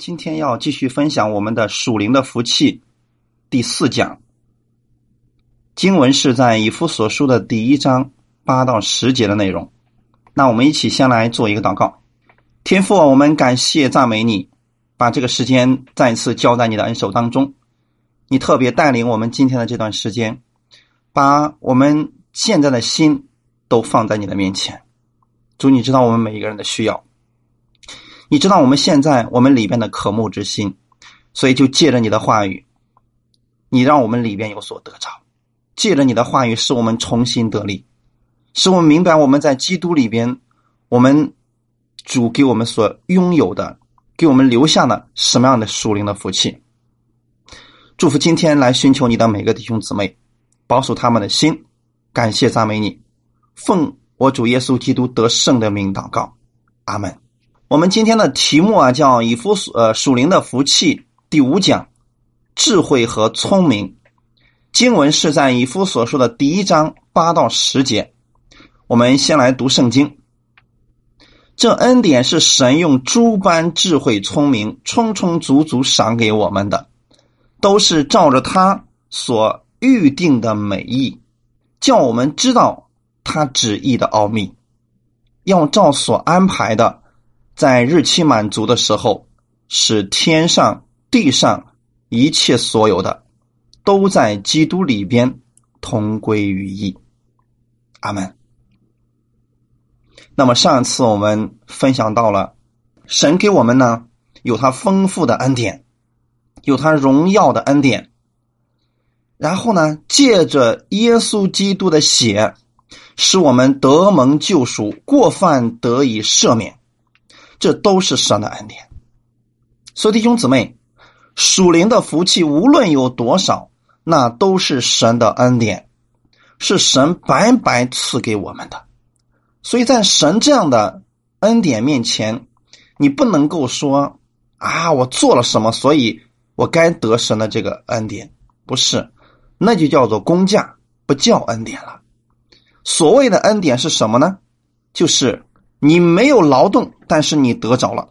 今天要继续分享我们的属灵的福气第四讲，经文是在以弗所书的第一章八到十节的内容。那我们一起先来做一个祷告，天父，我们感谢赞美你，把这个时间再次交在你的恩手当中。你特别带领我们今天的这段时间，把我们现在的心都放在你的面前。主，你知道我们每一个人的需要。你知道我们现在我们里边的渴慕之心，所以就借着你的话语，你让我们里边有所得着。借着你的话语，使我们重新得力，使我们明白我们在基督里边，我们主给我们所拥有的，给我们留下了什么样的属灵的福气。祝福今天来寻求你的每个弟兄姊妹，保守他们的心。感谢赞美你，奉我主耶稣基督得胜的名祷告，阿门。我们今天的题目啊，叫以弗所呃属灵的福气第五讲，智慧和聪明。经文是在以弗所说的第一章八到十节。我们先来读圣经。这恩典是神用诸般智慧聪明充充足足赏给我们的，都是照着他所预定的美意，叫我们知道他旨意的奥秘，要照所安排的。在日期满足的时候，使天上地上一切所有的，都在基督里边同归于一。阿门。那么上次我们分享到了，神给我们呢有他丰富的恩典，有他荣耀的恩典，然后呢借着耶稣基督的血，使我们得蒙救赎，过犯得以赦免。这都是神的恩典，所以弟兄姊妹，属灵的福气无论有多少，那都是神的恩典，是神白白赐给我们的。所以在神这样的恩典面前，你不能够说啊，我做了什么，所以我该得神的这个恩典，不是，那就叫做工价，不叫恩典了。所谓的恩典是什么呢？就是。你没有劳动，但是你得着了，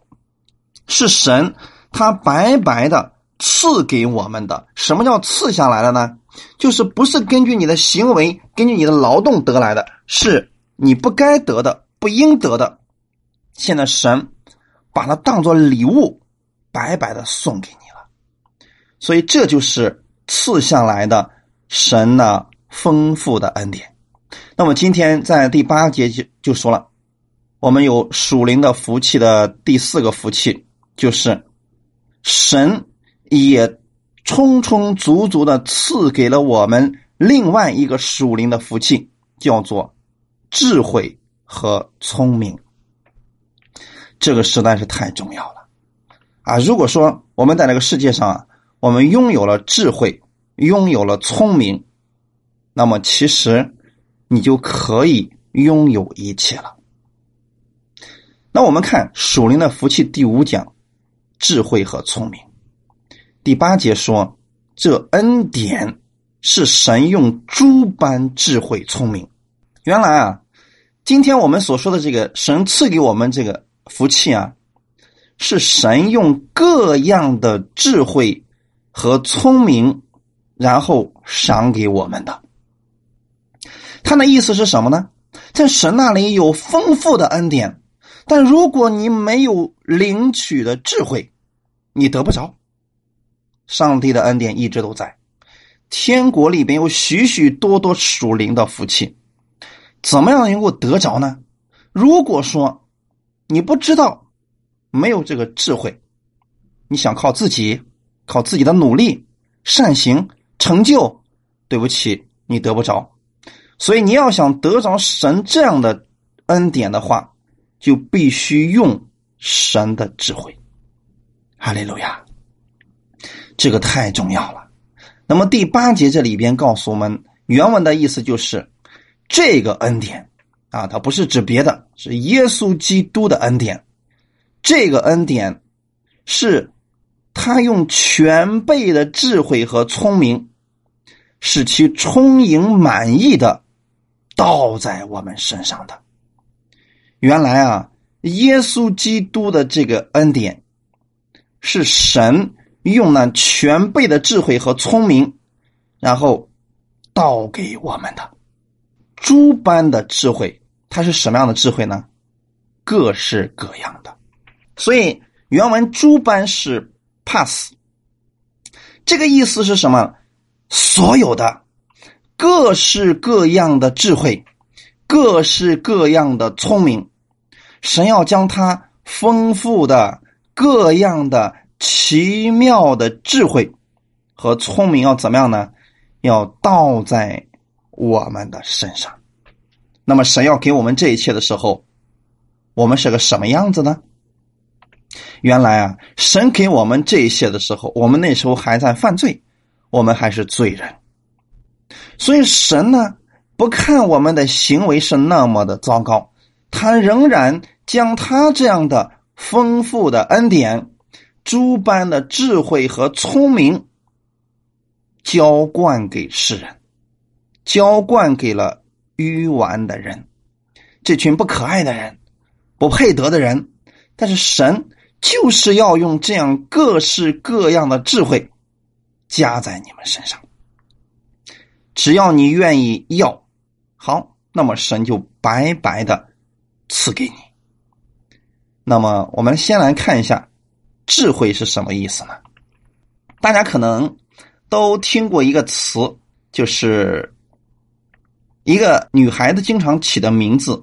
是神他白白的赐给我们的。什么叫赐下来的呢？就是不是根据你的行为、根据你的劳动得来的，是你不该得的、不应得的。现在神把它当做礼物，白白的送给你了。所以这就是赐下来的神的丰富的恩典。那么今天在第八节就就说了。我们有属灵的福气的第四个福气，就是神也充充足足的赐给了我们另外一个属灵的福气，叫做智慧和聪明。这个实在是太重要了啊！如果说我们在这个世界上啊，我们拥有了智慧，拥有了聪明，那么其实你就可以拥有一切了。那我们看属灵的福气第五讲，智慧和聪明。第八节说，这恩典是神用诸般智慧聪明。原来啊，今天我们所说的这个神赐给我们这个福气啊，是神用各样的智慧和聪明，然后赏给我们的。他的意思是什么呢？在神那里有丰富的恩典。但如果你没有领取的智慧，你得不着。上帝的恩典一直都在，天国里边有许许多多属灵的福气，怎么样能够得着呢？如果说你不知道，没有这个智慧，你想靠自己，靠自己的努力、善行、成就，对不起，你得不着。所以你要想得着神这样的恩典的话。就必须用神的智慧，哈利路亚，这个太重要了。那么第八节这里边告诉我们，原文的意思就是这个恩典啊，它不是指别的，是耶稣基督的恩典。这个恩典是他用全备的智慧和聪明，使其充盈满意的倒在我们身上的。原来啊，耶稣基督的这个恩典，是神用那全备的智慧和聪明，然后倒给我们的诸般的智慧。它是什么样的智慧呢？各式各样的。所以原文“诸般”是 pass，这个意思是什么？所有的各式各样的智慧，各式各样的聪明，神要将它丰富的各样的奇妙的智慧和聪明要怎么样呢？要倒在我们的身上。那么神要给我们这一切的时候，我们是个什么样子呢？原来啊，神给我们这些的时候，我们那时候还在犯罪，我们还是罪人。所以神呢，不看我们的行为是那么的糟糕，他仍然将他这样的丰富的恩典、诸般的智慧和聪明，浇灌给世人，浇灌给了愚顽的人，这群不可爱的人，不配得的人。但是神。就是要用这样各式各样的智慧加在你们身上，只要你愿意要，好，那么神就白白的赐给你。那么我们先来看一下智慧是什么意思呢？大家可能都听过一个词，就是一个女孩子经常起的名字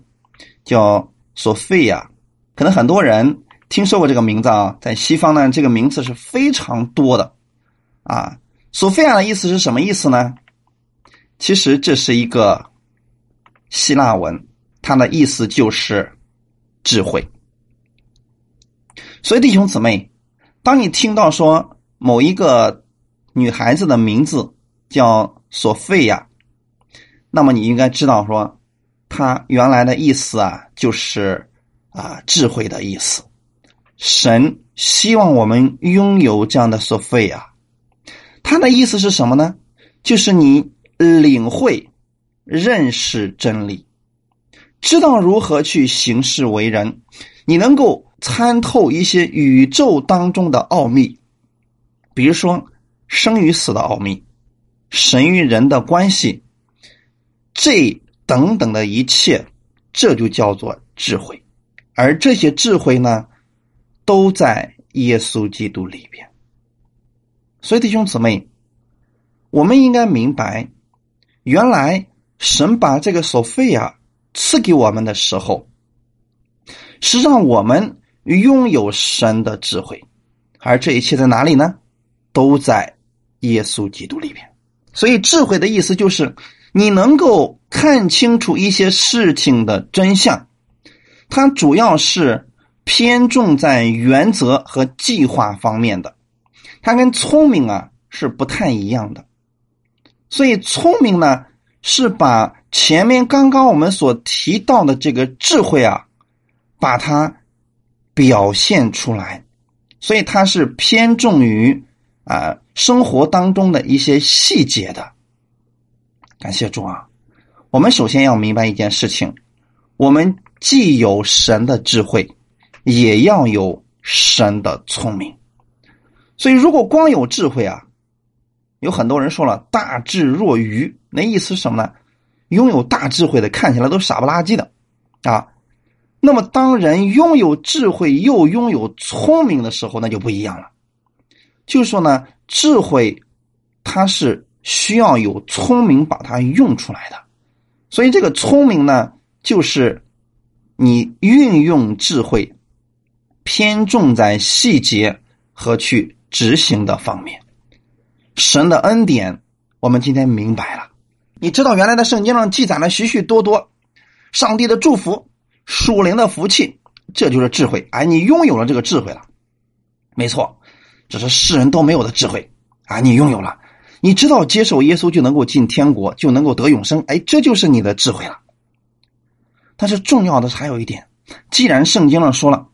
叫索菲亚，可能很多人。听说过这个名字啊，在西方呢，这个名字是非常多的，啊，索菲亚的意思是什么意思呢？其实这是一个希腊文，它的意思就是智慧。所以弟兄姊妹，当你听到说某一个女孩子的名字叫索菲亚，那么你应该知道说，她原来的意思啊，就是啊智慧的意思。神希望我们拥有这样的索菲亚，他的意思是什么呢？就是你领会、认识真理，知道如何去行事为人，你能够参透一些宇宙当中的奥秘，比如说生与死的奥秘、神与人的关系，这等等的一切，这就叫做智慧。而这些智慧呢？都在耶稣基督里边，所以弟兄姊妹，我们应该明白，原来神把这个索菲亚赐给我们的时候，是让我们拥有神的智慧，而这一切在哪里呢？都在耶稣基督里边。所以智慧的意思就是你能够看清楚一些事情的真相，它主要是。偏重在原则和计划方面的，它跟聪明啊是不太一样的。所以聪明呢是把前面刚刚我们所提到的这个智慧啊，把它表现出来。所以它是偏重于啊生活当中的一些细节的。感谢主啊！我们首先要明白一件事情：我们既有神的智慧。也要有神的聪明，所以如果光有智慧啊，有很多人说了“大智若愚”，那意思是什么呢？拥有大智慧的看起来都傻不拉几的啊。那么当人拥有智慧又拥有聪明的时候，那就不一样了。就是说呢，智慧它是需要有聪明把它用出来的，所以这个聪明呢，就是你运用智慧。偏重在细节和去执行的方面，神的恩典，我们今天明白了。你知道原来的圣经上记载了许许多多上帝的祝福、属灵的福气，这就是智慧。哎，你拥有了这个智慧了，没错，这是世人都没有的智慧啊！你拥有了，你知道接受耶稣就能够进天国，就能够得永生。哎，这就是你的智慧了。但是重要的是还有一点，既然圣经上说了。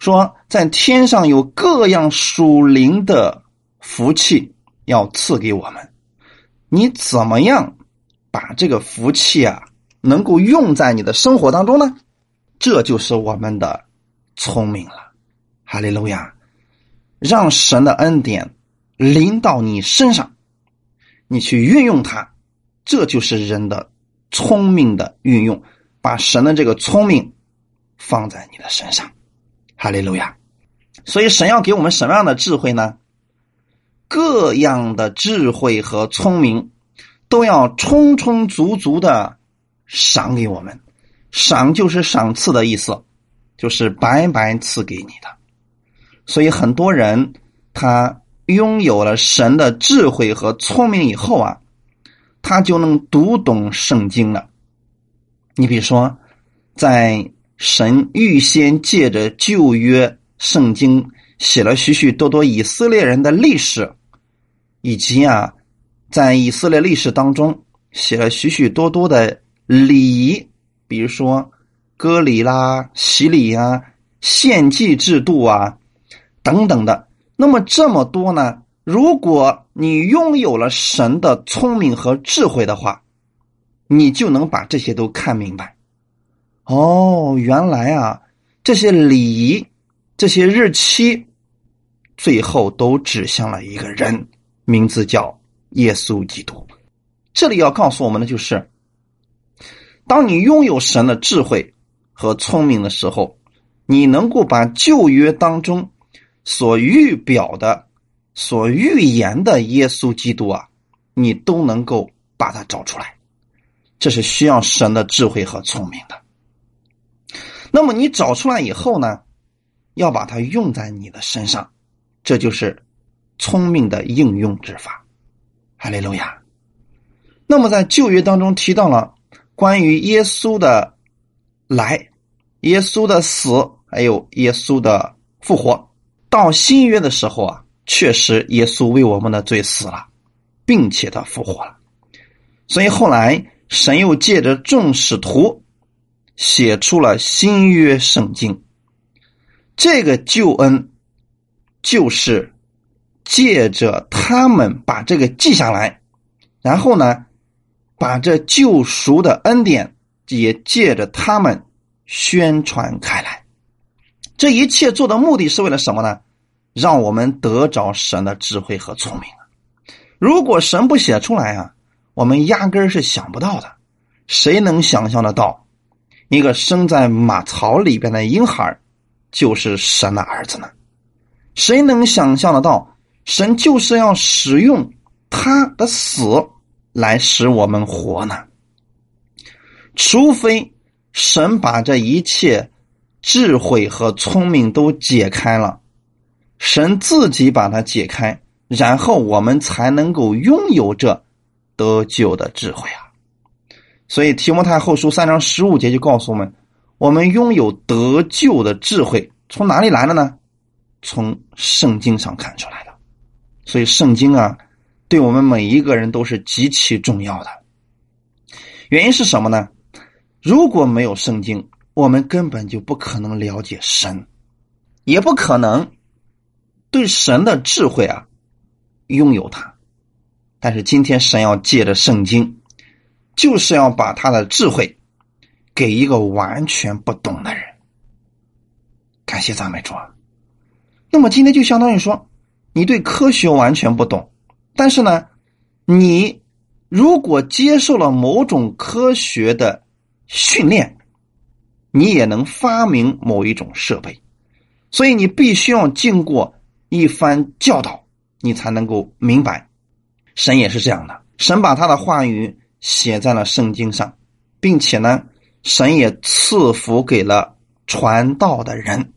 说在天上有各样属灵的福气要赐给我们，你怎么样把这个福气啊能够用在你的生活当中呢？这就是我们的聪明了，哈利路亚！让神的恩典临到你身上，你去运用它，这就是人的聪明的运用，把神的这个聪明放在你的身上。哈利路亚！所以神要给我们什么样的智慧呢？各样的智慧和聪明都要充充足足的赏给我们。赏就是赏赐的意思，就是白白赐给你的。所以很多人他拥有了神的智慧和聪明以后啊，他就能读懂圣经了。你比如说，在神预先借着旧约圣经写了许许多多以色列人的历史，以及啊，在以色列历史当中写了许许多多的礼仪。比如说，割礼啦、洗礼啊、献祭制度啊，等等的。那么这么多呢？如果你拥有了神的聪明和智慧的话，你就能把这些都看明白。哦，原来啊，这些礼仪、这些日期，最后都指向了一个人，名字叫耶稣基督。这里要告诉我们的就是。当你拥有神的智慧和聪明的时候，你能够把旧约当中所预表的、所预言的耶稣基督啊，你都能够把它找出来。这是需要神的智慧和聪明的。那么你找出来以后呢，要把它用在你的身上，这就是聪明的应用之法。哈利路亚。那么在旧约当中提到了。关于耶稣的来、耶稣的死，还有耶稣的复活，到新约的时候啊，确实耶稣为我们的罪死了，并且他复活了。所以后来神又借着众使徒写出了新约圣经。这个救恩就是借着他们把这个记下来，然后呢？把这救赎的恩典也借着他们宣传开来，这一切做的目的是为了什么呢？让我们得着神的智慧和聪明如果神不写出来啊，我们压根是想不到的。谁能想象得到，一个生在马槽里边的婴孩就是神的儿子呢？谁能想象得到，神就是要使用他的死？来使我们活呢？除非神把这一切智慧和聪明都解开了，神自己把它解开，然后我们才能够拥有这得救的智慧啊！所以提摩太后书三章十五节就告诉我们：我们拥有得救的智慧，从哪里来的呢？从圣经上看出来的。所以圣经啊。对我们每一个人都是极其重要的。原因是什么呢？如果没有圣经，我们根本就不可能了解神，也不可能对神的智慧啊拥有它。但是今天神要借着圣经，就是要把他的智慧给一个完全不懂的人。感谢赞美主啊！那么今天就相当于说，你对科学完全不懂。但是呢，你如果接受了某种科学的训练，你也能发明某一种设备，所以你必须要经过一番教导，你才能够明白。神也是这样的，神把他的话语写在了圣经上，并且呢，神也赐福给了传道的人，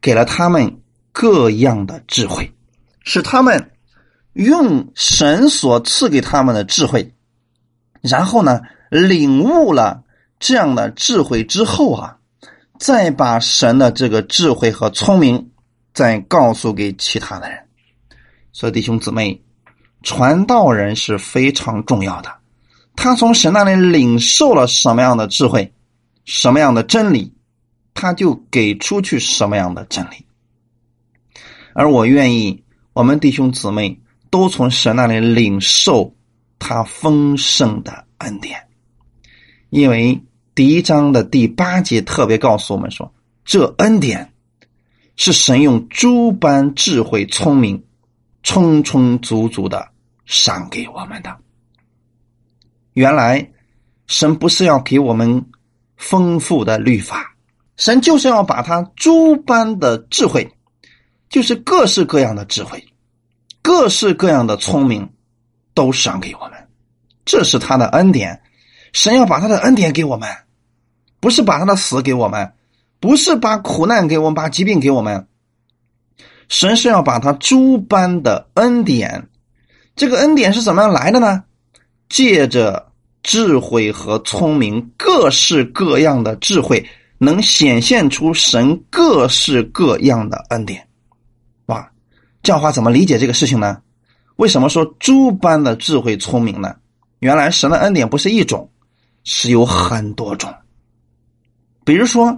给了他们各样的智慧，是他们。用神所赐给他们的智慧，然后呢，领悟了这样的智慧之后啊，再把神的这个智慧和聪明再告诉给其他的人。所以弟兄姊妹，传道人是非常重要的。他从神那里领受了什么样的智慧，什么样的真理，他就给出去什么样的真理。而我愿意，我们弟兄姊妹。都从神那里领受他丰盛的恩典，因为第一章的第八节特别告诉我们说，这恩典是神用诸般智慧、聪明，充充足足的赏给我们的。原来，神不是要给我们丰富的律法，神就是要把他诸般的智慧，就是各式各样的智慧，各式各样的聪明，都赏给我们。这是他的恩典，神要把他的恩典给我们，不是把他的死给我们，不是把苦难给我们，把疾病给我们。神是要把他诸般的恩典，这个恩典是怎么样来的呢？借着智慧和聪明，各式各样的智慧，能显现出神各式各样的恩典。哇，这样话怎么理解这个事情呢？为什么说诸般的智慧聪明呢？原来神的恩典不是一种，是有很多种。比如说，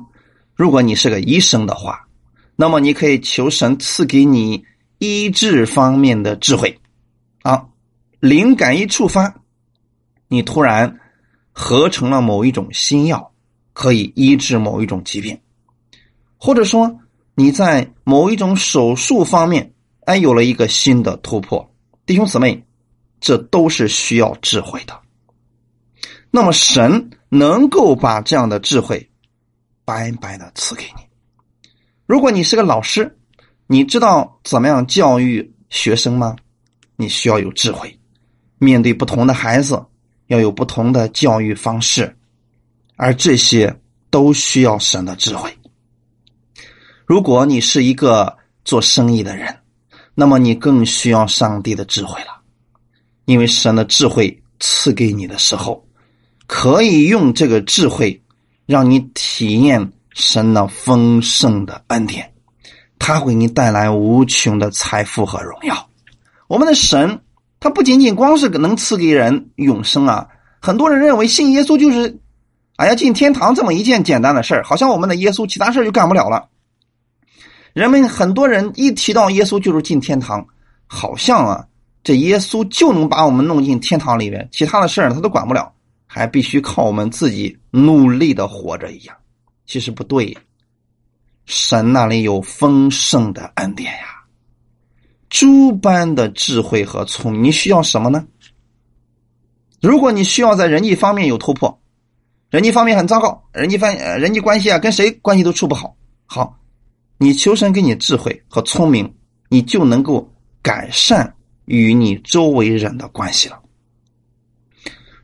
如果你是个医生的话，那么你可以求神赐给你医治方面的智慧，啊，灵感一触发，你突然合成了某一种新药，可以医治某一种疾病，或者说你在某一种手术方面，哎，有了一个新的突破，弟兄姊妹。这都是需要智慧的。那么神能够把这样的智慧白白的赐给你。如果你是个老师，你知道怎么样教育学生吗？你需要有智慧，面对不同的孩子，要有不同的教育方式，而这些都需要神的智慧。如果你是一个做生意的人，那么你更需要上帝的智慧了。因为神的智慧赐给你的时候，可以用这个智慧让你体验神那丰盛的恩典，他会给你带来无穷的财富和荣耀。我们的神，他不仅仅光是能赐给人永生啊！很多人认为信耶稣就是，哎呀进天堂这么一件简单的事儿，好像我们的耶稣其他事就干不了了。人们很多人一提到耶稣就是进天堂，好像啊。这耶稣就能把我们弄进天堂里面，其他的事儿他都管不了，还必须靠我们自己努力的活着一样。其实不对，神那里有丰盛的恩典呀，诸般的智慧和聪明。你需要什么呢？如果你需要在人际方面有突破，人际方面很糟糕，人际方人际关系啊跟谁关系都处不好，好，你求神给你智慧和聪明，你就能够改善。与你周围人的关系了。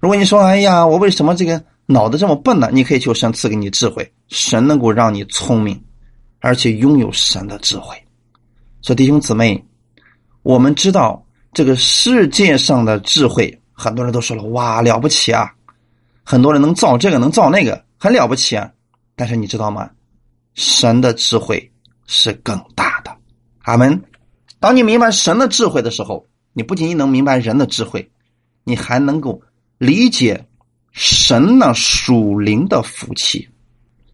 如果你说：“哎呀，我为什么这个脑子这么笨呢？”你可以求神赐给你智慧，神能够让你聪明，而且拥有神的智慧。所以弟兄姊妹，我们知道这个世界上的智慧，很多人都说了：“哇，了不起啊！”很多人能造这个，能造那个，很了不起啊。但是你知道吗？神的智慧是更大的。阿门。当你明白神的智慧的时候，你不仅能明白人的智慧，你还能够理解神那属灵的福气。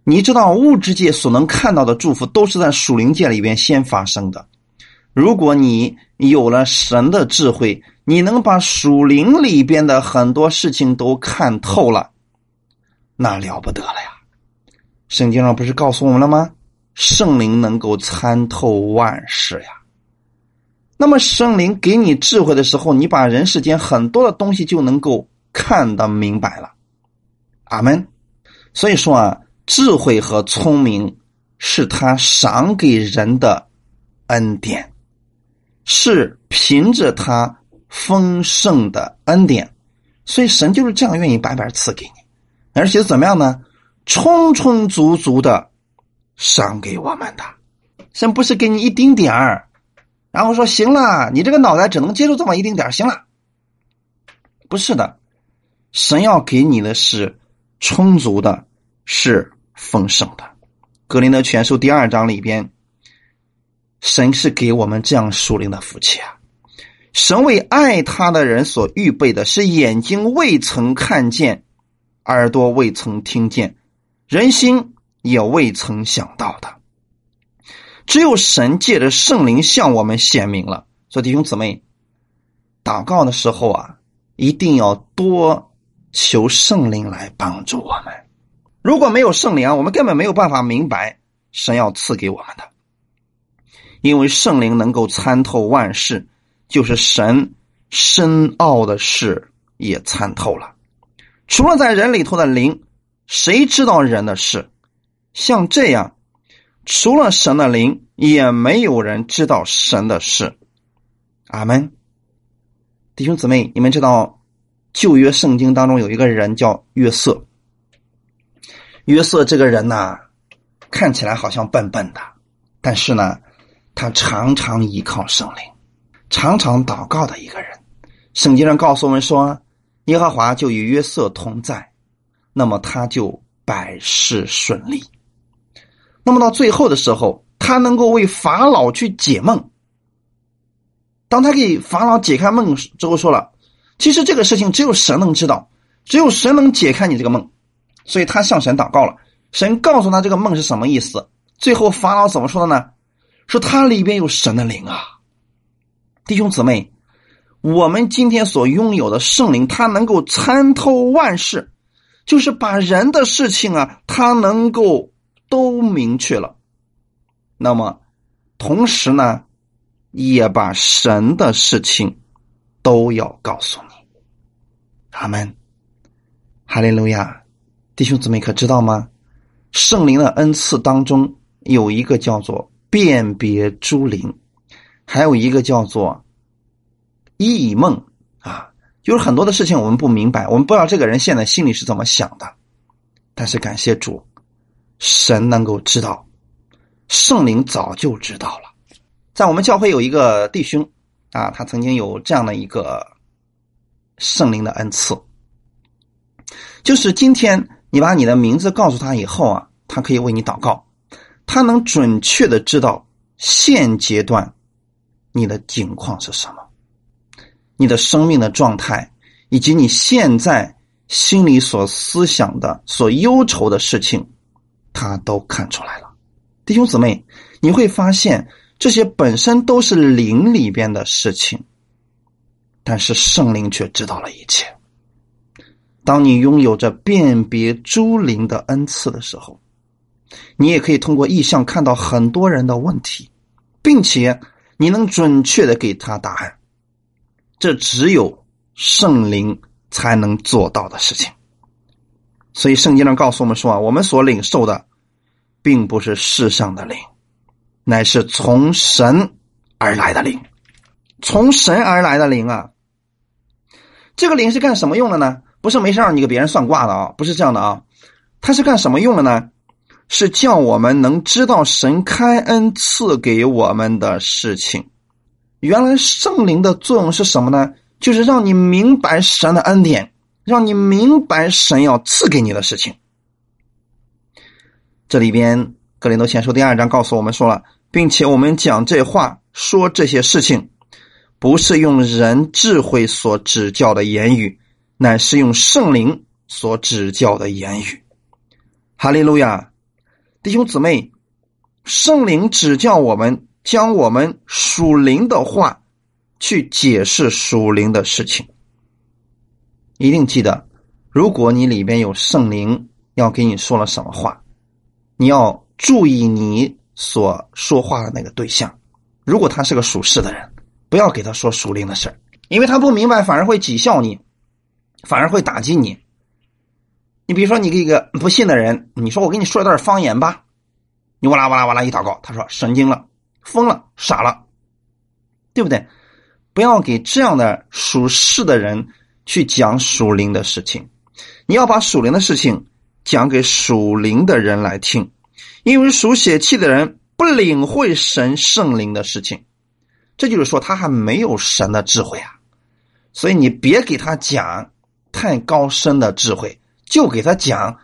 你知道物质界所能看到的祝福，都是在属灵界里边先发生的。如果你有了神的智慧，你能把属灵里边的很多事情都看透了，那了不得了呀！圣经上不是告诉我们了吗？圣灵能够参透万事呀。那么圣灵给你智慧的时候，你把人世间很多的东西就能够看得明白了。阿门。所以说啊，智慧和聪明是他赏给人的恩典，是凭着他丰盛的恩典，所以神就是这样愿意白白赐给你，而且怎么样呢？充充足足的赏给我们的，神不是给你一丁点儿。然后说：“行了，你这个脑袋只能接受这么一丁点儿行了。”不是的，神要给你的是充足的，是丰盛的。格林德全书第二章里边，神是给我们这样属灵的福气啊！神为爱他的人所预备的是眼睛未曾看见，耳朵未曾听见，人心也未曾想到的。只有神借着圣灵向我们显明了，所以弟兄姊妹，祷告的时候啊，一定要多求圣灵来帮助我们。如果没有圣灵，我们根本没有办法明白神要赐给我们的。因为圣灵能够参透万事，就是神深奥的事也参透了。除了在人里头的灵，谁知道人的事？像这样，除了神的灵，也没有人知道神的事。阿门。弟兄姊妹，你们知道旧约圣经当中有一个人叫约瑟。约瑟这个人呢，看起来好像笨笨的，但是呢，他常常依靠圣灵，常常祷告的一个人。圣经上告诉我们说，耶和华就与约瑟同在，那么他就百事顺利。那么到最后的时候，他能够为法老去解梦。当他给法老解开梦之后，说了：“其实这个事情只有神能知道，只有神能解开你这个梦。”所以他向神祷告了，神告诉他这个梦是什么意思。最后法老怎么说的呢？说他里边有神的灵啊，弟兄姊妹，我们今天所拥有的圣灵，他能够参透万事，就是把人的事情啊，他能够都明确了。那么，同时呢？也把神的事情都要告诉你，阿门，哈利路亚，弟兄姊妹可知道吗？圣灵的恩赐当中有一个叫做辨别诸灵，还有一个叫做异梦啊，就是很多的事情我们不明白，我们不知道这个人现在心里是怎么想的，但是感谢主，神能够知道，圣灵早就知道了。在我们教会有一个弟兄啊，他曾经有这样的一个圣灵的恩赐，就是今天你把你的名字告诉他以后啊，他可以为你祷告，他能准确的知道现阶段你的境况是什么，你的生命的状态，以及你现在心里所思想的、所忧愁的事情，他都看出来了。弟兄姊妹，你会发现。这些本身都是灵里边的事情，但是圣灵却知道了一切。当你拥有着辨别诸灵的恩赐的时候，你也可以通过意象看到很多人的问题，并且你能准确的给他答案。这只有圣灵才能做到的事情。所以圣经上告诉我们说啊，我们所领受的，并不是世上的灵。乃是从神而来的灵，从神而来的灵啊！这个灵是干什么用的呢？不是没事让你给别人算卦的啊，不是这样的啊，它是干什么用的呢？是叫我们能知道神开恩赐给我们的事情。原来圣灵的作用是什么呢？就是让你明白神的恩典，让你明白神要赐给你的事情。这里边《格林多前书》第二章告诉我们说了。并且我们讲这话说这些事情，不是用人智慧所指教的言语，乃是用圣灵所指教的言语。哈利路亚，弟兄姊妹，圣灵指教我们，将我们属灵的话去解释属灵的事情。一定记得，如果你里边有圣灵要给你说了什么话，你要注意你。所说话的那个对象，如果他是个属世的人，不要给他说属灵的事因为他不明白，反而会讥笑你，反而会打击你。你比如说，你给一个不信的人，你说我给你说一段方言吧，你哇啦哇啦哇啦一祷告，他说神经了、疯了、傻了，对不对？不要给这样的属世的人去讲属灵的事情，你要把属灵的事情讲给属灵的人来听。因为属血气的人不领会神圣灵的事情，这就是说他还没有神的智慧啊，所以你别给他讲太高深的智慧，就给他讲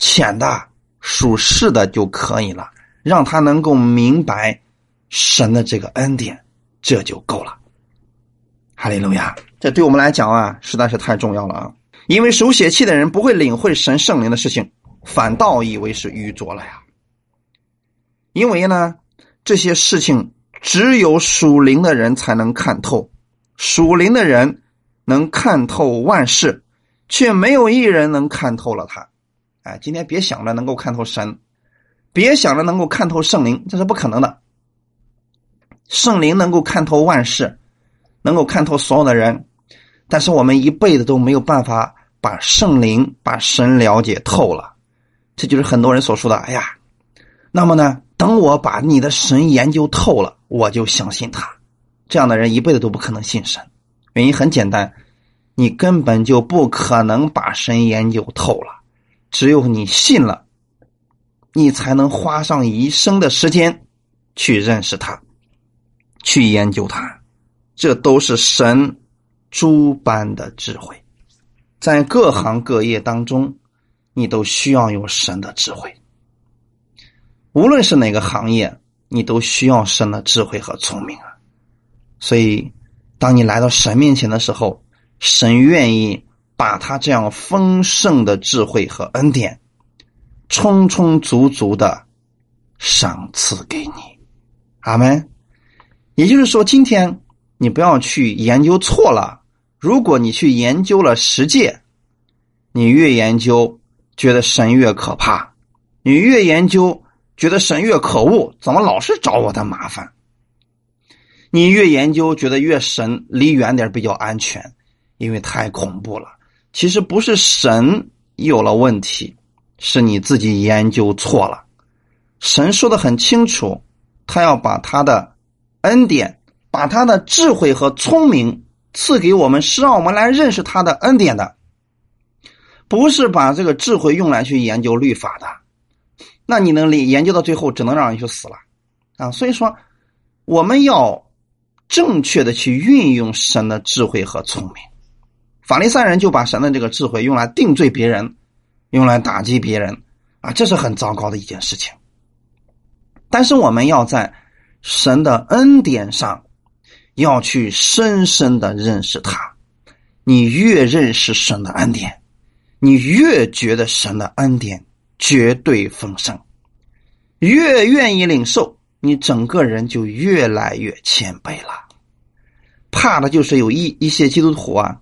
浅的属世的就可以了，让他能够明白神的这个恩典，这就够了。哈利路亚！这对我们来讲啊，实在是太重要了啊！因为属血气的人不会领会神圣灵的事情，反倒以为是愚拙了呀。因为呢，这些事情只有属灵的人才能看透，属灵的人能看透万事，却没有一人能看透了他。哎，今天别想着能够看透神，别想着能够看透圣灵，这是不可能的。圣灵能够看透万事，能够看透所有的人，但是我们一辈子都没有办法把圣灵、把神了解透了。这就是很多人所说的：“哎呀，那么呢？等我把你的神研究透了，我就相信他。”这样的人一辈子都不可能信神。原因很简单，你根本就不可能把神研究透了。只有你信了，你才能花上一生的时间去认识他。去研究它，这都是神诸般的智慧，在各行各业当中，你都需要有神的智慧。无论是哪个行业，你都需要神的智慧和聪明啊。所以，当你来到神面前的时候，神愿意把他这样丰盛的智慧和恩典，充充足足的赏赐给你。阿门。也就是说，今天你不要去研究错了。如果你去研究了十诫，你越研究觉得神越可怕，你越研究觉得神越可恶，怎么老是找我的麻烦？你越研究觉得越神离远点比较安全，因为太恐怖了。其实不是神有了问题，是你自己研究错了。神说的很清楚，他要把他的。恩典把他的智慧和聪明赐给我们，是让我们来认识他的恩典的，不是把这个智慧用来去研究律法的。那你能研究到最后，只能让人去死了啊！所以说，我们要正确的去运用神的智慧和聪明。法利赛人就把神的这个智慧用来定罪别人，用来打击别人啊，这是很糟糕的一件事情。但是我们要在。神的恩典上，要去深深的认识他。你越认识神的恩典，你越觉得神的恩典绝对丰盛，越愿意领受，你整个人就越来越谦卑了。怕的就是有一一些基督徒啊，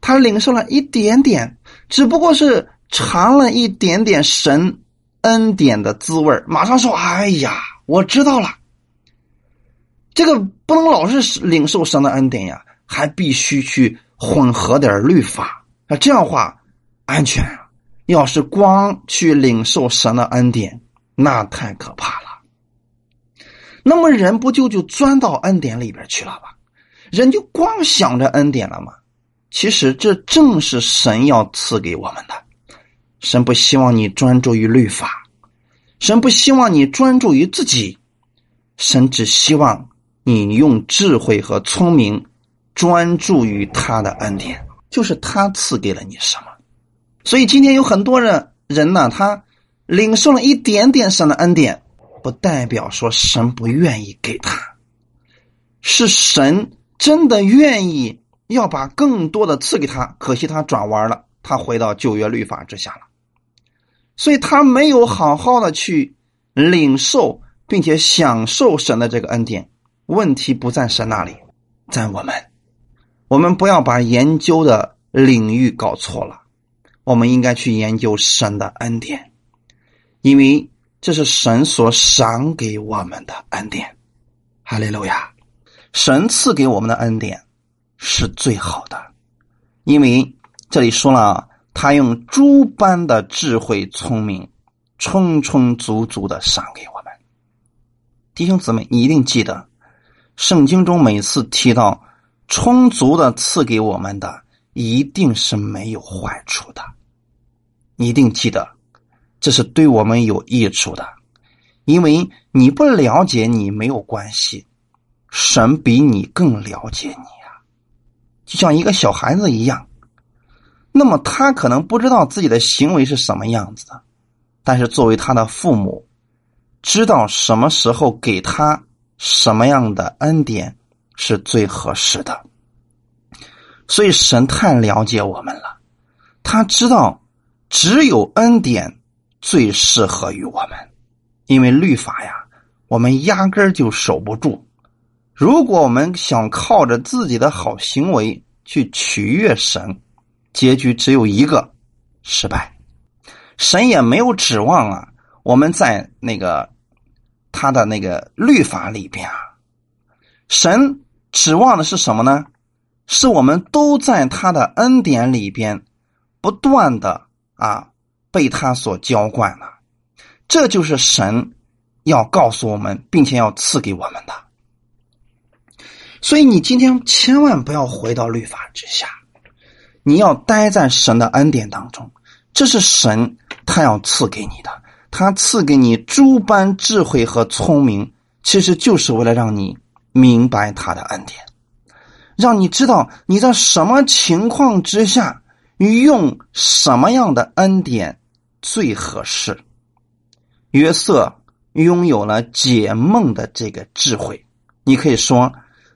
他领受了一点点，只不过是尝了一点点神恩典的滋味马上说：“哎呀，我知道了。”这个不能老是领受神的恩典呀，还必须去混合点律法啊，这样话安全啊。要是光去领受神的恩典，那太可怕了。那么人不就就钻到恩典里边去了吗？人就光想着恩典了吗？其实这正是神要赐给我们的。神不希望你专注于律法，神不希望你专注于自己，神只希望。你用智慧和聪明，专注于他的恩典，就是他赐给了你什么。所以今天有很多人人呢，他领受了一点点神的恩典，不代表说神不愿意给他，是神真的愿意要把更多的赐给他。可惜他转弯了，他回到旧约律法之下了，所以他没有好好的去领受并且享受神的这个恩典。问题不在神那里，在我们。我们不要把研究的领域搞错了。我们应该去研究神的恩典，因为这是神所赏给我们的恩典。哈利路亚！神赐给我们的恩典是最好的，因为这里说了，他用诸般的智慧、聪明，充充足足的赏给我们。弟兄姊妹，你一定记得。圣经中每次提到充足的赐给我们的，一定是没有坏处的。一定记得，这是对我们有益处的。因为你不了解你没有关系，神比你更了解你呀。就像一个小孩子一样，那么他可能不知道自己的行为是什么样子的，但是作为他的父母，知道什么时候给他。什么样的恩典是最合适的？所以神太了解我们了，他知道只有恩典最适合于我们，因为律法呀，我们压根儿就守不住。如果我们想靠着自己的好行为去取悦神，结局只有一个失败。神也没有指望啊，我们在那个。他的那个律法里边啊，神指望的是什么呢？是我们都在他的恩典里边，不断的啊被他所浇灌了。这就是神要告诉我们，并且要赐给我们的。所以你今天千万不要回到律法之下，你要待在神的恩典当中。这是神他要赐给你的，他赐给你诸般智慧和聪明，其实就是为了让你明白他的恩典。让你知道你在什么情况之下用什么样的恩典最合适。约瑟拥有了解梦的这个智慧，你可以说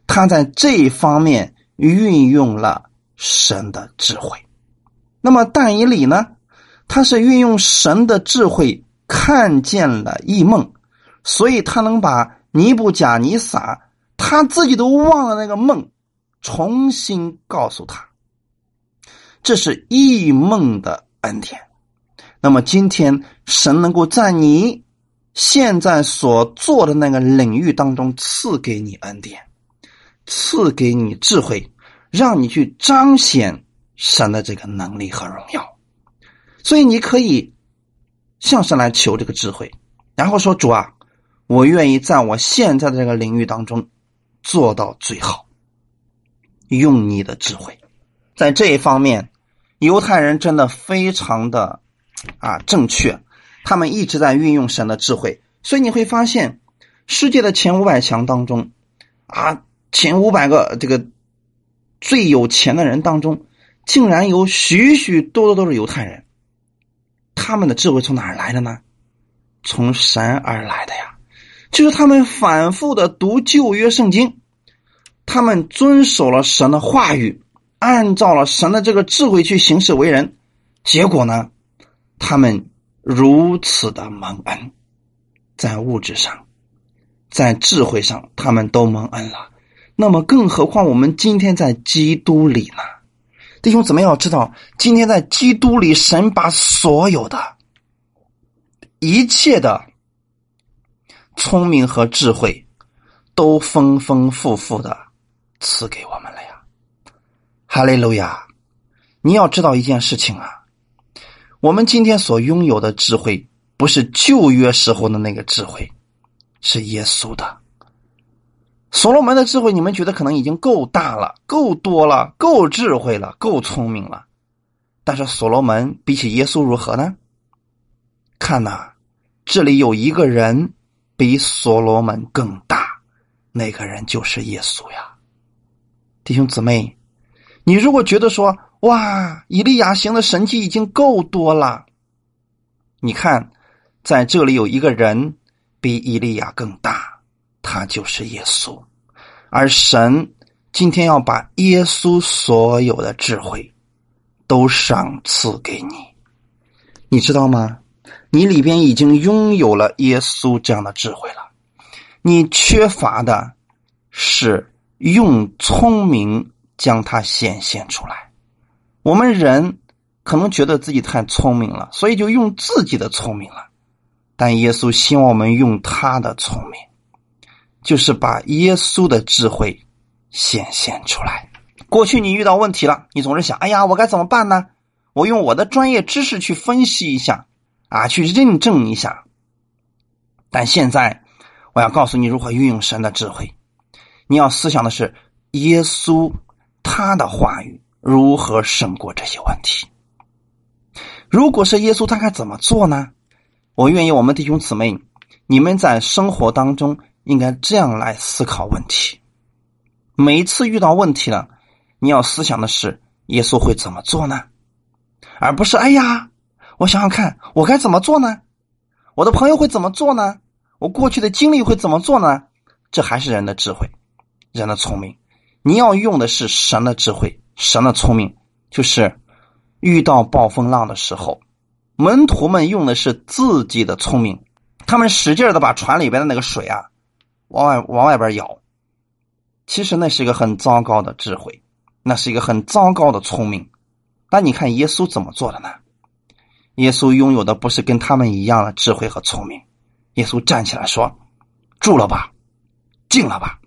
他在这一方面运用了神的智慧。那么但以理呢？他是运用神的智慧看见了异梦，所以他能把尼布贾尼撒他自己都忘了那个梦。重新告诉他，这是异梦的恩典。那么今天神能够在你现在所做的那个领域当中赐给你恩典，赐给你智慧，让你去彰显神的这个能力和荣耀。所以你可以向神来求这个智慧，然后说：“主啊，我愿意在我现在的这个领域当中做到最好。”用你的智慧，在这一方面，犹太人真的非常的啊正确，他们一直在运用神的智慧，所以你会发现，世界的前五百强当中，啊前五百个这个最有钱的人当中，竟然有许许多多都是犹太人，他们的智慧从哪儿来的呢？从神而来的呀，就是他们反复的读旧约圣经。他们遵守了神的话语，按照了神的这个智慧去行事为人，结果呢，他们如此的蒙恩，在物质上，在智慧上，他们都蒙恩了。那么，更何况我们今天在基督里呢？弟兄姊妹要知道，今天在基督里，神把所有的一切的聪明和智慧，都丰丰富富的。赐给我们了呀，哈利路亚！你要知道一件事情啊，我们今天所拥有的智慧，不是旧约时候的那个智慧，是耶稣的。所罗门的智慧，你们觉得可能已经够大了、够多了、够智慧了、够聪明了，但是所罗门比起耶稣如何呢？看呐，这里有一个人比所罗门更大，那个人就是耶稣呀。弟兄姊妹，你如果觉得说哇，以利亚行的神迹已经够多了，你看，在这里有一个人比以利亚更大，他就是耶稣，而神今天要把耶稣所有的智慧都赏赐给你，你知道吗？你里边已经拥有了耶稣这样的智慧了，你缺乏的是。用聪明将它显现出来。我们人可能觉得自己太聪明了，所以就用自己的聪明了。但耶稣希望我们用他的聪明，就是把耶稣的智慧显现出来。过去你遇到问题了，你总是想：“哎呀，我该怎么办呢？”我用我的专业知识去分析一下，啊，去认证一下。但现在我要告诉你如何运用神的智慧。你要思想的是，耶稣他的话语如何胜过这些问题？如果是耶稣，他该怎么做呢？我愿意我们弟兄姊妹，你们在生活当中应该这样来思考问题。每一次遇到问题了，你要思想的是耶稣会怎么做呢？而不是哎呀，我想想看，我该怎么做呢？我的朋友会怎么做呢？我过去的经历会怎么做呢？这还是人的智慧。人的聪明，你要用的是神的智慧，神的聪明，就是遇到暴风浪的时候，门徒们用的是自己的聪明，他们使劲的把船里边的那个水啊，往外往外边咬，其实那是一个很糟糕的智慧，那是一个很糟糕的聪明。但你看耶稣怎么做的呢？耶稣拥有的不是跟他们一样的智慧和聪明，耶稣站起来说：“住了吧，静了吧。”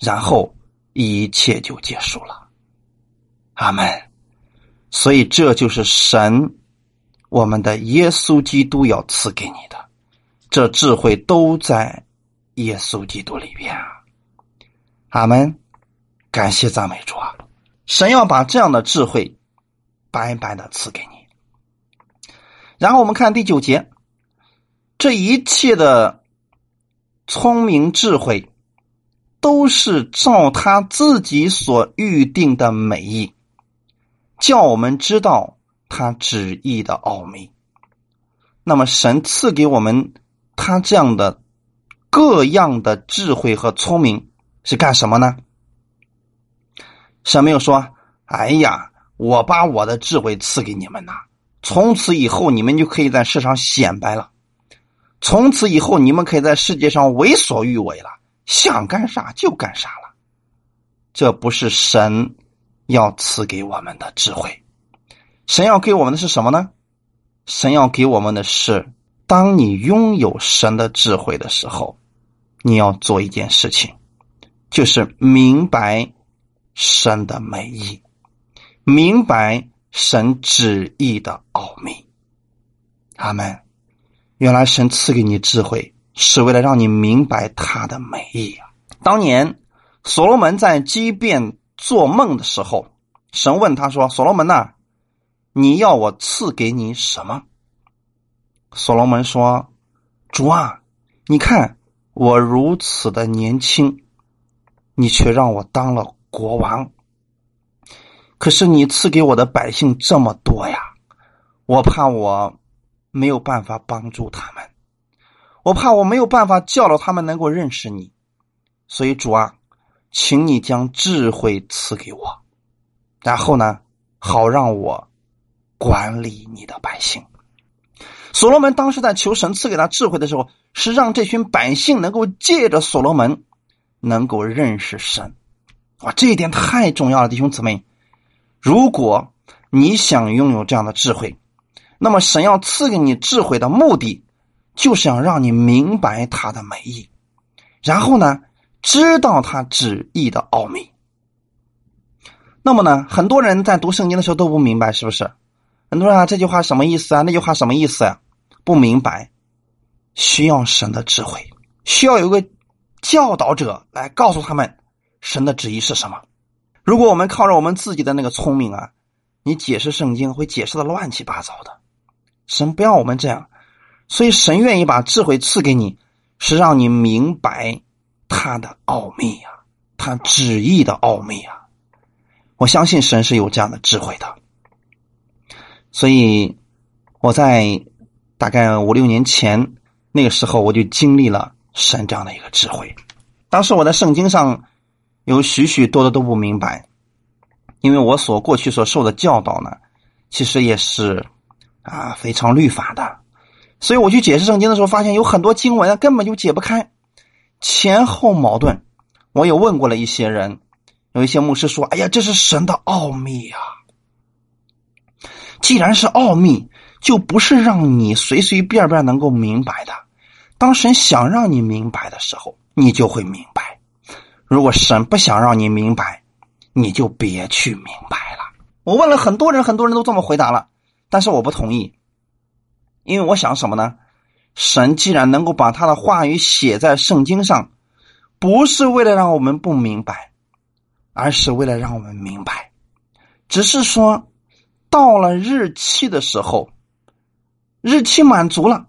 然后一切就结束了。阿门。所以这就是神，我们的耶稣基督要赐给你的，这智慧都在耶稣基督里边啊。阿门。感谢赞美主啊！神要把这样的智慧白白的赐给你。然后我们看第九节，这一切的聪明智慧，都是照他自己所预定的美意，叫我们知道他旨意的奥秘。那么神赐给我们他这样的各样的智慧和聪明是干什么呢？神没有说：“哎呀，我把我的智慧赐给你们呐，从此以后你们就可以在世上显摆了，从此以后你们可以在世界上为所欲为了，想干啥就干啥了。”这不是神要赐给我们的智慧，神要给我们的是什么呢？神要给我们的是，当你拥有神的智慧的时候，你要做一件事情，就是明白。神的美意，明白神旨意的奥秘。阿门。原来神赐给你智慧，是为了让你明白他的美意啊！当年所罗门在畸变做梦的时候，神问他说：“所罗门呐，你要我赐给你什么？”所罗门说：“主啊，你看我如此的年轻，你却让我当了。”国王，可是你赐给我的百姓这么多呀，我怕我没有办法帮助他们，我怕我没有办法教导他们能够认识你，所以主啊，请你将智慧赐给我，然后呢，好让我管理你的百姓。所罗门当时在求神赐给他智慧的时候，是让这群百姓能够借着所罗门能够认识神。哇，这一点太重要了，弟兄姊妹！如果你想拥有这样的智慧，那么神要赐给你智慧的目的，就是想让你明白他的美意，然后呢，知道他旨意的奥秘。那么呢，很多人在读圣经的时候都不明白，是不是？很多人啊，这句话什么意思啊？那句话什么意思啊？不明白，需要神的智慧，需要有个教导者来告诉他们。神的旨意是什么？如果我们靠着我们自己的那个聪明啊，你解释圣经会解释的乱七八糟的。神不要我们这样，所以神愿意把智慧赐给你，是让你明白他的奥秘呀，他旨意的奥秘啊。我相信神是有这样的智慧的，所以我在大概五六年前那个时候，我就经历了神这样的一个智慧。当时我在圣经上。有许许多多都不明白，因为我所过去所受的教导呢，其实也是啊非常律法的，所以我去解释圣经的时候，发现有很多经文根本就解不开，前后矛盾。我也问过了一些人，有一些牧师说：“哎呀，这是神的奥秘啊！既然是奥秘，就不是让你随随便便能够明白的。当神想让你明白的时候，你就会明白。”如果神不想让你明白，你就别去明白了。我问了很多人，很多人都这么回答了，但是我不同意，因为我想什么呢？神既然能够把他的话语写在圣经上，不是为了让我们不明白，而是为了让我们明白。只是说，到了日期的时候，日期满足了，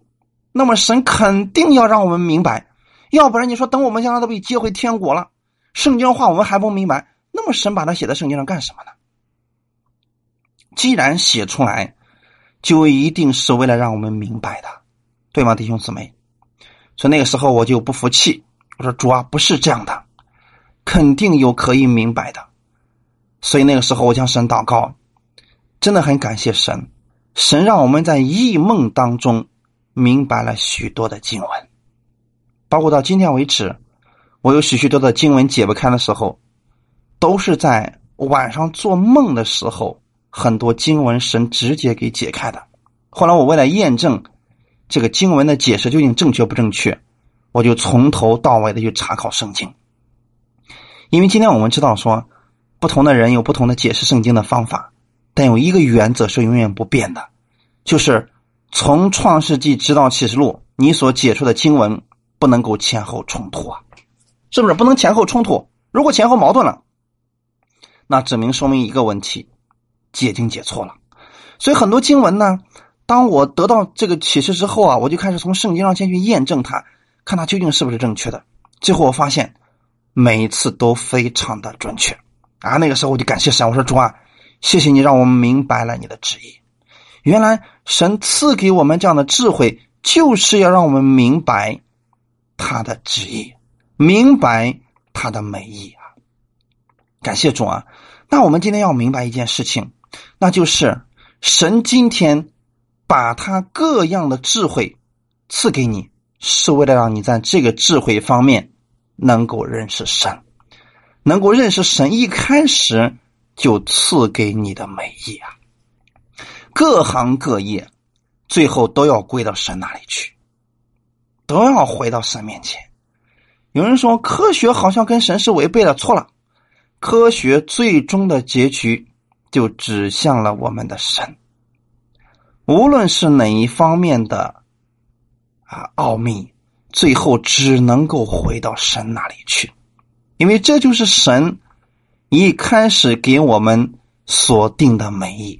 那么神肯定要让我们明白，要不然你说等我们将来都被接回天国了。圣经话我们还不明白，那么神把它写在圣经上干什么呢？既然写出来，就一定是为了让我们明白的，对吗，弟兄姊妹？所以那个时候我就不服气，我说主啊，不是这样的，肯定有可以明白的。所以那个时候我向神祷告，真的很感谢神，神让我们在异梦当中明白了许多的经文，包括到今天为止。我有许许多的经文解不开的时候，都是在晚上做梦的时候，很多经文神直接给解开的。后来我为了验证这个经文的解释究竟正确不正确，我就从头到尾的去查考圣经。因为今天我们知道说，不同的人有不同的解释圣经的方法，但有一个原则是永远不变的，就是从创世纪直到启示录，你所解出的经文不能够前后冲突啊，是不是不能前后冲突？如果前后矛盾了，那指明说明一个问题，解经解错了。所以很多经文呢，当我得到这个启示之后啊，我就开始从圣经上先去验证它，看它究竟是不是正确的。最后我发现。每一次都非常的准确啊！那个时候我就感谢神，我说主啊，谢谢你让我们明白了你的旨意。原来神赐给我们这样的智慧，就是要让我们明白他的旨意，明白他的美意啊！感谢主啊！那我们今天要明白一件事情，那就是神今天把他各样的智慧赐给你，是为了让你在这个智慧方面。能够认识神，能够认识神，一开始就赐给你的美意啊！各行各业，最后都要归到神那里去，都要回到神面前。有人说科学好像跟神是违背了，错了。科学最终的结局就指向了我们的神，无论是哪一方面的啊奥秘。最后只能够回到神那里去，因为这就是神一开始给我们所定的美意。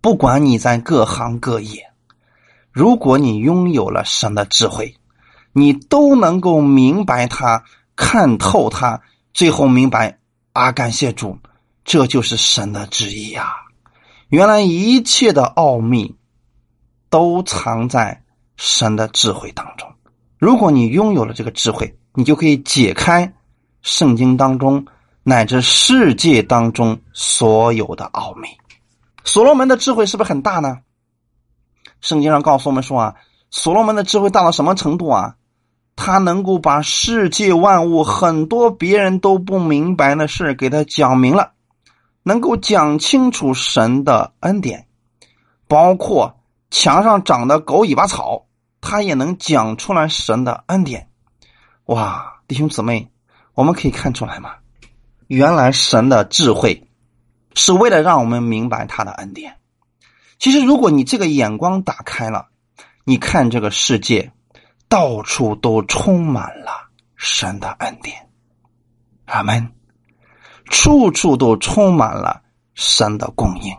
不管你在各行各业，如果你拥有了神的智慧，你都能够明白它、看透它，最后明白啊！感谢主，这就是神的旨意啊！原来一切的奥秘都藏在神的智慧当中。如果你拥有了这个智慧，你就可以解开圣经当中乃至世界当中所有的奥秘。所罗门的智慧是不是很大呢？圣经上告诉我们说啊，所罗门的智慧大到什么程度啊？他能够把世界万物很多别人都不明白的事给他讲明了，能够讲清楚神的恩典，包括墙上长的狗尾巴草。他也能讲出来神的恩典，哇！弟兄姊妹，我们可以看出来吗？原来神的智慧是为了让我们明白他的恩典。其实，如果你这个眼光打开了，你看这个世界，到处都充满了神的恩典。阿门。处处都充满了神的供应，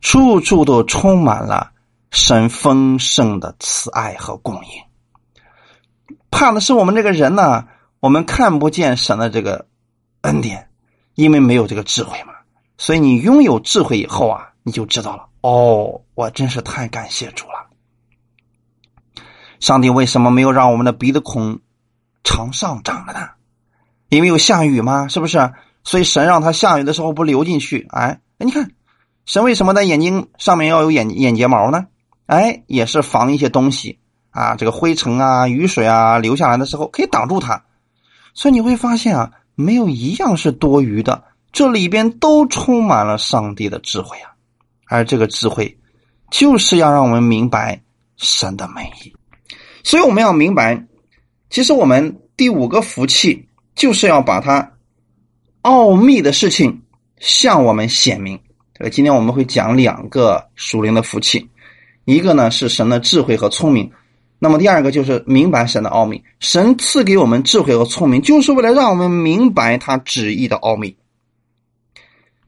处处都充满了。神丰盛的慈爱和供应，怕的是我们这个人呢，我们看不见神的这个恩典，因为没有这个智慧嘛。所以你拥有智慧以后啊，你就知道了。哦，我真是太感谢主了。上帝为什么没有让我们的鼻子孔常上涨了呢？因为有下雨吗？是不是？所以神让他下雨的时候不流进去。哎，你看，神为什么在眼睛上面要有眼眼睫毛呢？哎，也是防一些东西啊，这个灰尘啊、雨水啊流下来的时候可以挡住它，所以你会发现啊，没有一样是多余的，这里边都充满了上帝的智慧啊，而这个智慧就是要让我们明白神的美意，所以我们要明白，其实我们第五个福气就是要把它奥秘的事情向我们显明。呃，今天我们会讲两个属灵的福气。一个呢是神的智慧和聪明，那么第二个就是明白神的奥秘。神赐给我们智慧和聪明，就是为了让我们明白他旨意的奥秘。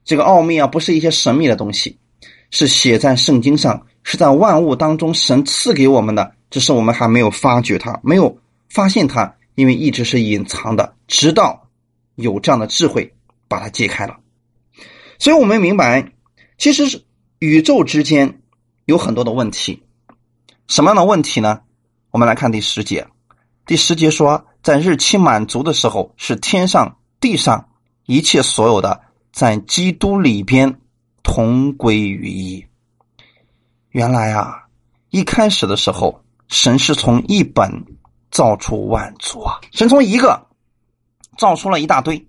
这个奥秘啊，不是一些神秘的东西，是写在圣经上，是在万物当中神赐给我们的，只是我们还没有发觉它，没有发现它，因为一直是隐藏的，直到有这样的智慧把它揭开了。所以我们明白，其实是宇宙之间。有很多的问题，什么样的问题呢？我们来看第十节。第十节说，在日期满足的时候，是天上地上一切所有的，在基督里边同归于一。原来啊，一开始的时候，神是从一本造出万族啊，神从一个造出了一大堆，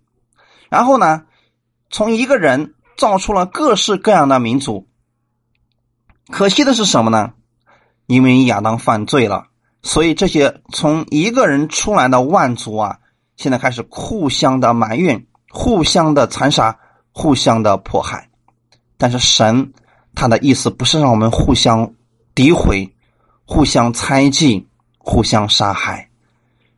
然后呢，从一个人造出了各式各样的民族。可惜的是什么呢？因为亚当犯罪了，所以这些从一个人出来的万族啊，现在开始互相的埋怨、互相的残杀、互相的迫害。但是神他的意思不是让我们互相诋毁、互相猜忌、互相杀害。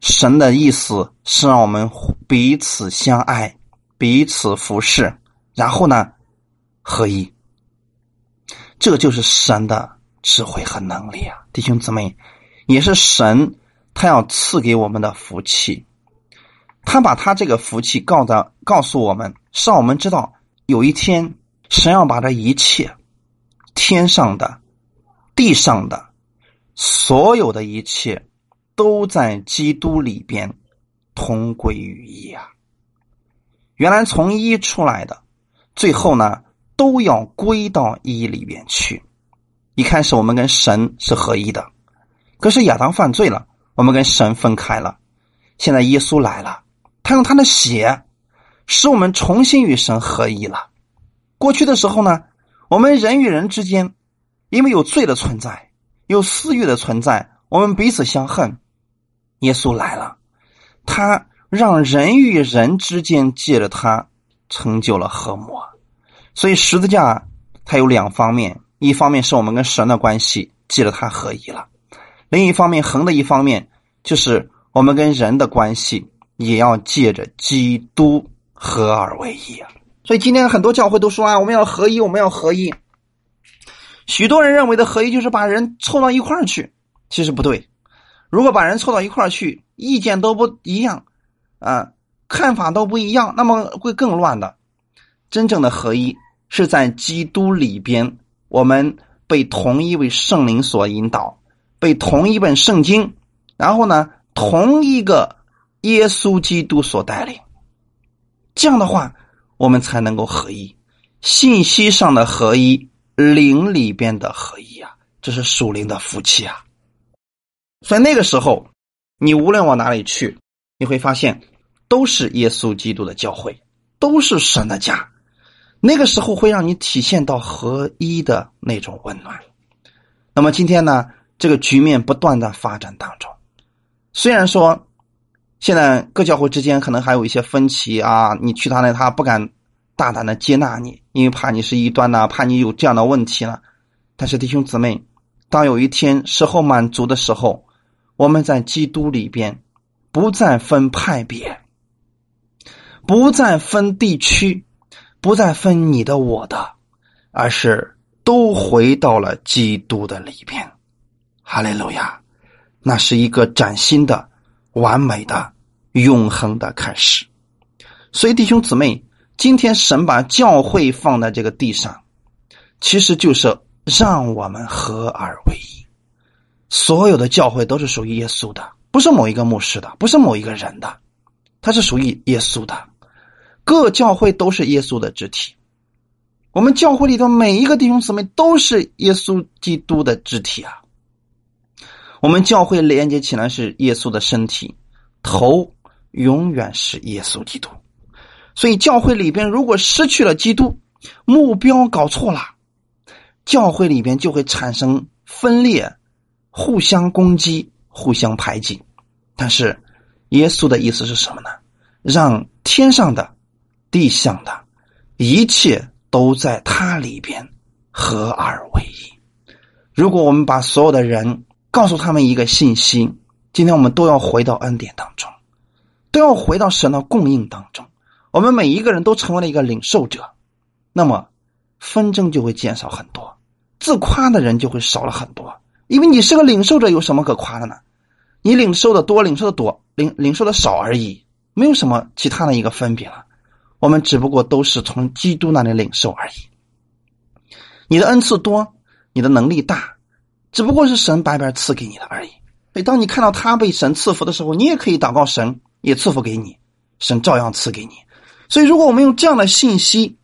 神的意思是让我们彼此相爱、彼此服侍，然后呢合一。这就是神的智慧和能力啊，弟兄姊妹，也是神他要赐给我们的福气。他把他这个福气告的告诉我们，让我们知道有一天神要把这一切天上的、地上的所有的一切。都在基督里边同归于一啊！原来从一出来的，最后呢都要归到一里边去。一开始我们跟神是合一的，可是亚当犯罪了，我们跟神分开了。现在耶稣来了，他用他的血使我们重新与神合一了。过去的时候呢，我们人与人之间因为有罪的存在，有私欲的存在，我们彼此相恨。耶稣来了，他让人与人之间借着他成就了和睦。所以十字架它有两方面，一方面是我们跟神的关系借着他合一了，另一方面横的一方面就是我们跟人的关系也要借着基督合二为一啊。所以今天很多教会都说啊，我们要合一，我们要合一。许多人认为的合一就是把人凑到一块儿去，其实不对。如果把人凑到一块儿去，意见都不一样，啊，看法都不一样，那么会更乱的。真正的合一是在基督里边，我们被同一位圣灵所引导，被同一本圣经，然后呢，同一个耶稣基督所带领。这样的话，我们才能够合一，信息上的合一，灵里边的合一啊，这是属灵的福气啊。所以那个时候，你无论往哪里去，你会发现都是耶稣基督的教会，都是神的家。那个时候会让你体现到合一的那种温暖。那么今天呢，这个局面不断的发展当中，虽然说现在各教会之间可能还有一些分歧啊，你去他那，他不敢大胆的接纳你，因为怕你是异端呐，怕你有这样的问题了。但是弟兄姊妹，当有一天时候满足的时候，我们在基督里边，不再分派别，不再分地区，不再分你的我的，而是都回到了基督的里边。哈利路亚！那是一个崭新的、完美的、永恒的开始。所以，弟兄姊妹，今天神把教会放在这个地上，其实就是让我们合而为一。所有的教会都是属于耶稣的，不是某一个牧师的，不是某一个人的，它是属于耶稣的。各教会都是耶稣的肢体，我们教会里头每一个弟兄姊妹都是耶稣基督的肢体啊。我们教会连接起来是耶稣的身体，头永远是耶稣基督。所以教会里边如果失去了基督，目标搞错了，教会里边就会产生分裂。互相攻击，互相排挤，但是耶稣的意思是什么呢？让天上的、地上的，一切都在他里边合二为一。如果我们把所有的人告诉他们一个信息，今天我们都要回到恩典当中，都要回到神的供应当中。我们每一个人都成为了一个领受者，那么纷争就会减少很多，自夸的人就会少了很多。因为你是个领受者，有什么可夸的呢？你领受的多，领受的多，领领受的少而已，没有什么其他的一个分别了。我们只不过都是从基督那里领受而已。你的恩赐多，你的能力大，只不过是神白白赐给你的而已。所以，当你看到他被神赐福的时候，你也可以祷告神也赐福给你，神照样赐给你。所以，如果我们用这样的信息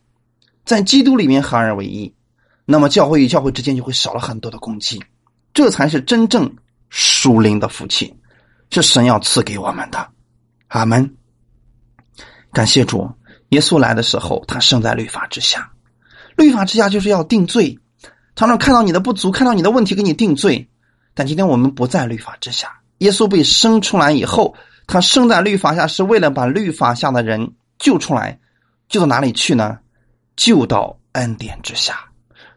在基督里面合二为一，那么教会与教会之间就会少了很多的攻击。这才是真正属灵的福气，是神要赐给我们的。阿门。感谢主，耶稣来的时候，他生在律法之下，律法之下就是要定罪，常常看到你的不足，看到你的问题，给你定罪。但今天我们不在律法之下，耶稣被生出来以后，他生在律法下是为了把律法下的人救出来，救到哪里去呢？救到恩典之下。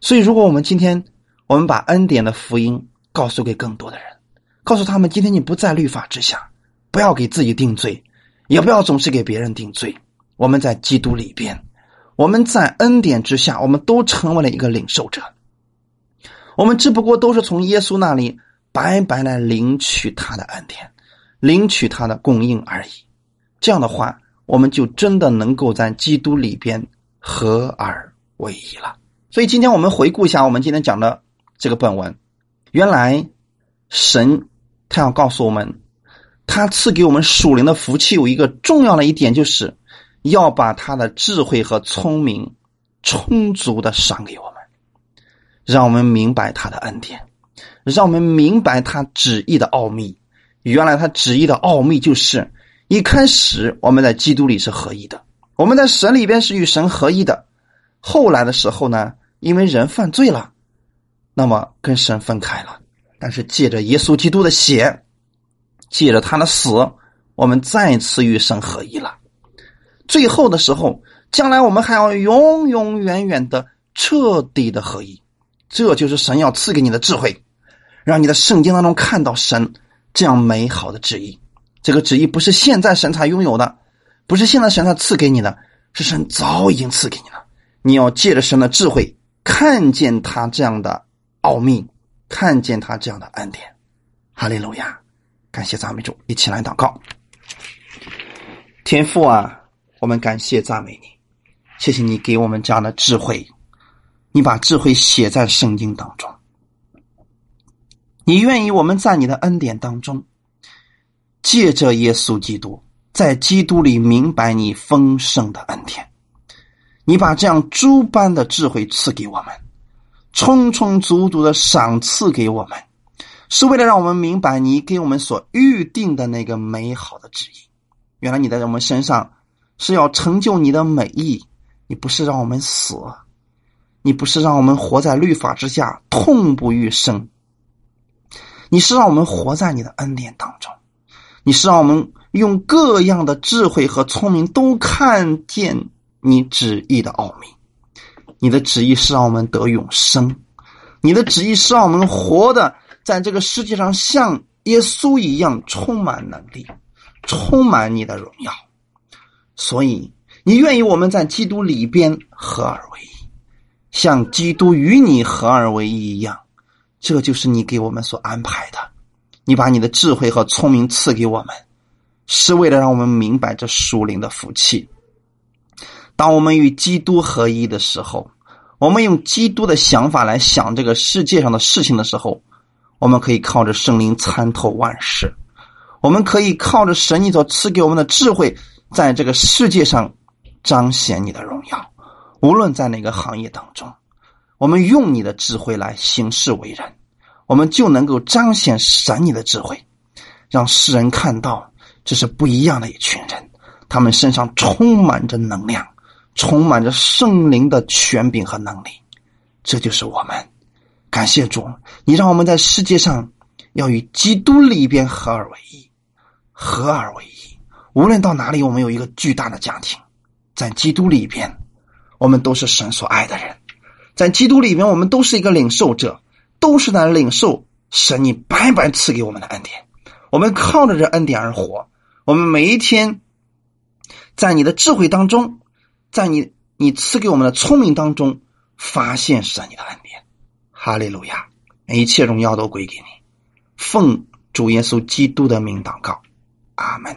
所以，如果我们今天我们把恩典的福音告诉给更多的人，告诉他们，今天你不在律法之下，不要给自己定罪，也不要总是给别人定罪。我们在基督里边，我们在恩典之下，我们都成为了一个领受者。我们只不过都是从耶稣那里白白来领取他的恩典，领取他的供应而已。这样的话，我们就真的能够在基督里边合而为一了。所以，今天我们回顾一下我们今天讲的这个本文。原来，神他要告诉我们，他赐给我们属灵的福气有一个重要的一点，就是要把他的智慧和聪明充足的赏给我。让我们明白他的恩典，让我们明白他旨意的奥秘。原来他旨意的奥秘就是：一开始我们在基督里是合一的，我们在神里边是与神合一的。后来的时候呢，因为人犯罪了，那么跟神分开了。但是借着耶稣基督的血，借着他的死，我们再次与神合一了。最后的时候，将来我们还要永永远远的彻底的合一。这就是神要赐给你的智慧，让你的圣经当中看到神这样美好的旨意。这个旨意不是现在神才拥有的，不是现在神才赐给你的，是神早已经赐给你了。你要借着神的智慧，看见他这样的奥秘，看见他这样的恩典。哈利路亚！感谢赞美主，一起来祷告。天父啊，我们感谢赞美你，谢谢你给我们这样的智慧。你把智慧写在圣经当中，你愿意我们在你的恩典当中，借着耶稣基督，在基督里明白你丰盛的恩典。你把这样诸般的智慧赐给我们，充充足足的赏赐给我们，是为了让我们明白你给我们所预定的那个美好的旨意。原来你在我们身上是要成就你的美意，你不是让我们死。你不是让我们活在律法之下痛不欲生，你是让我们活在你的恩典当中，你是让我们用各样的智慧和聪明都看见你旨意的奥秘。你的旨意是让我们得永生，你的旨意是让我们活的在这个世界上像耶稣一样充满能力，充满你的荣耀。所以你愿意我们在基督里边合而为一。像基督与你合而为一一样，这就是你给我们所安排的。你把你的智慧和聪明赐给我们，是为了让我们明白这属灵的福气。当我们与基督合一的时候，我们用基督的想法来想这个世界上的事情的时候，我们可以靠着圣灵参透万事，我们可以靠着神你所赐给我们的智慧，在这个世界上彰显你的荣耀。无论在哪个行业当中，我们用你的智慧来行事为人，我们就能够彰显神你的智慧，让世人看到这是不一样的一群人，他们身上充满着能量，充满着圣灵的权柄和能力。这就是我们，感谢主，你让我们在世界上要与基督里边合而为一，合而为一。无论到哪里，我们有一个巨大的家庭，在基督里边。我们都是神所爱的人，在基督里面，我们都是一个领受者，都是在领受神你白白赐给我们的恩典。我们靠着这恩典而活。我们每一天在你的智慧当中，在你你赐给我们的聪明当中，发现神你的恩典。哈利路亚！一切荣耀都归给你。奉主耶稣基督的名祷告，阿门。